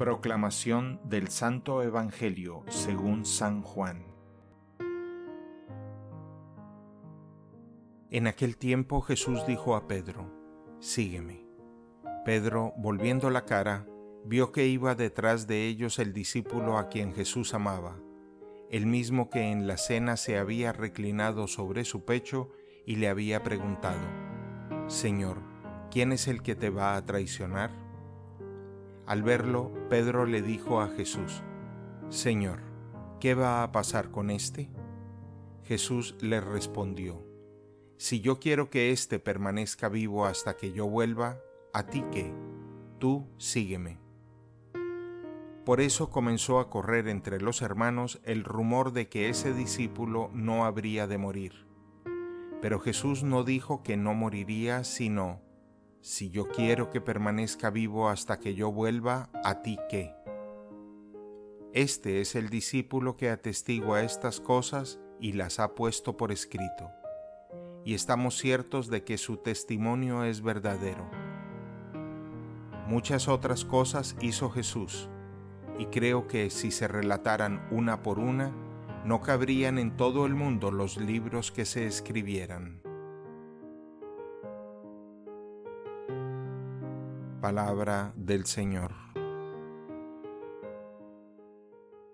Proclamación del Santo Evangelio según San Juan En aquel tiempo Jesús dijo a Pedro, Sígueme. Pedro, volviendo la cara, vio que iba detrás de ellos el discípulo a quien Jesús amaba, el mismo que en la cena se había reclinado sobre su pecho y le había preguntado, Señor, ¿quién es el que te va a traicionar? Al verlo, Pedro le dijo a Jesús, Señor, ¿qué va a pasar con éste? Jesús le respondió, Si yo quiero que éste permanezca vivo hasta que yo vuelva, ¿a ti qué? Tú sígueme. Por eso comenzó a correr entre los hermanos el rumor de que ese discípulo no habría de morir. Pero Jesús no dijo que no moriría, sino, si yo quiero que permanezca vivo hasta que yo vuelva, ¿a ti qué? Este es el discípulo que atestigua estas cosas y las ha puesto por escrito, y estamos ciertos de que su testimonio es verdadero. Muchas otras cosas hizo Jesús, y creo que si se relataran una por una, no cabrían en todo el mundo los libros que se escribieran. Palabra del Señor.